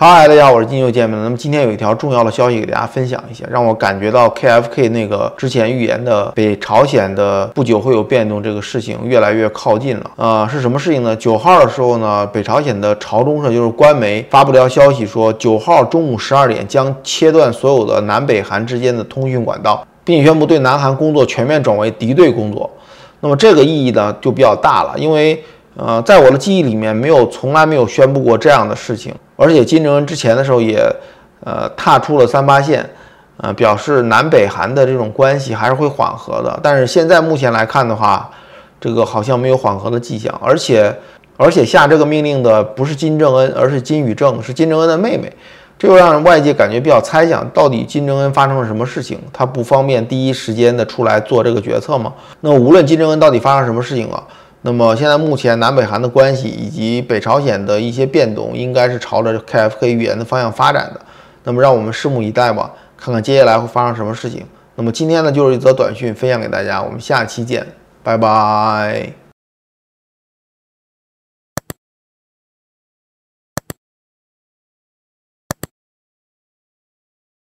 嗨，大家好，我是金秀见面了。那么今天有一条重要的消息给大家分享一下，让我感觉到 KFK 那个之前预言的北朝鲜的不久会有变动这个事情越来越靠近了。呃，是什么事情呢？九号的时候呢，北朝鲜的朝中社就是官媒发布了消息，说九号中午十二点将切断所有的南北韩之间的通讯管道，并宣布对南韩工作全面转为敌对工作。那么这个意义呢就比较大了，因为呃，在我的记忆里面没有从来没有宣布过这样的事情。而且金正恩之前的时候也，呃，踏出了三八线，呃，表示南北韩的这种关系还是会缓和的。但是现在目前来看的话，这个好像没有缓和的迹象。而且，而且下这个命令的不是金正恩，而是金宇正，是金正恩的妹妹，这就让外界感觉比较猜想，到底金正恩发生了什么事情？他不方便第一时间的出来做这个决策吗？那无论金正恩到底发生什么事情了。那么现在目前南北韩的关系以及北朝鲜的一些变动，应该是朝着 KFK 预言的方向发展的。那么让我们拭目以待吧，看看接下来会发生什么事情。那么今天呢，就是一则短讯分享给大家，我们下期见，拜拜。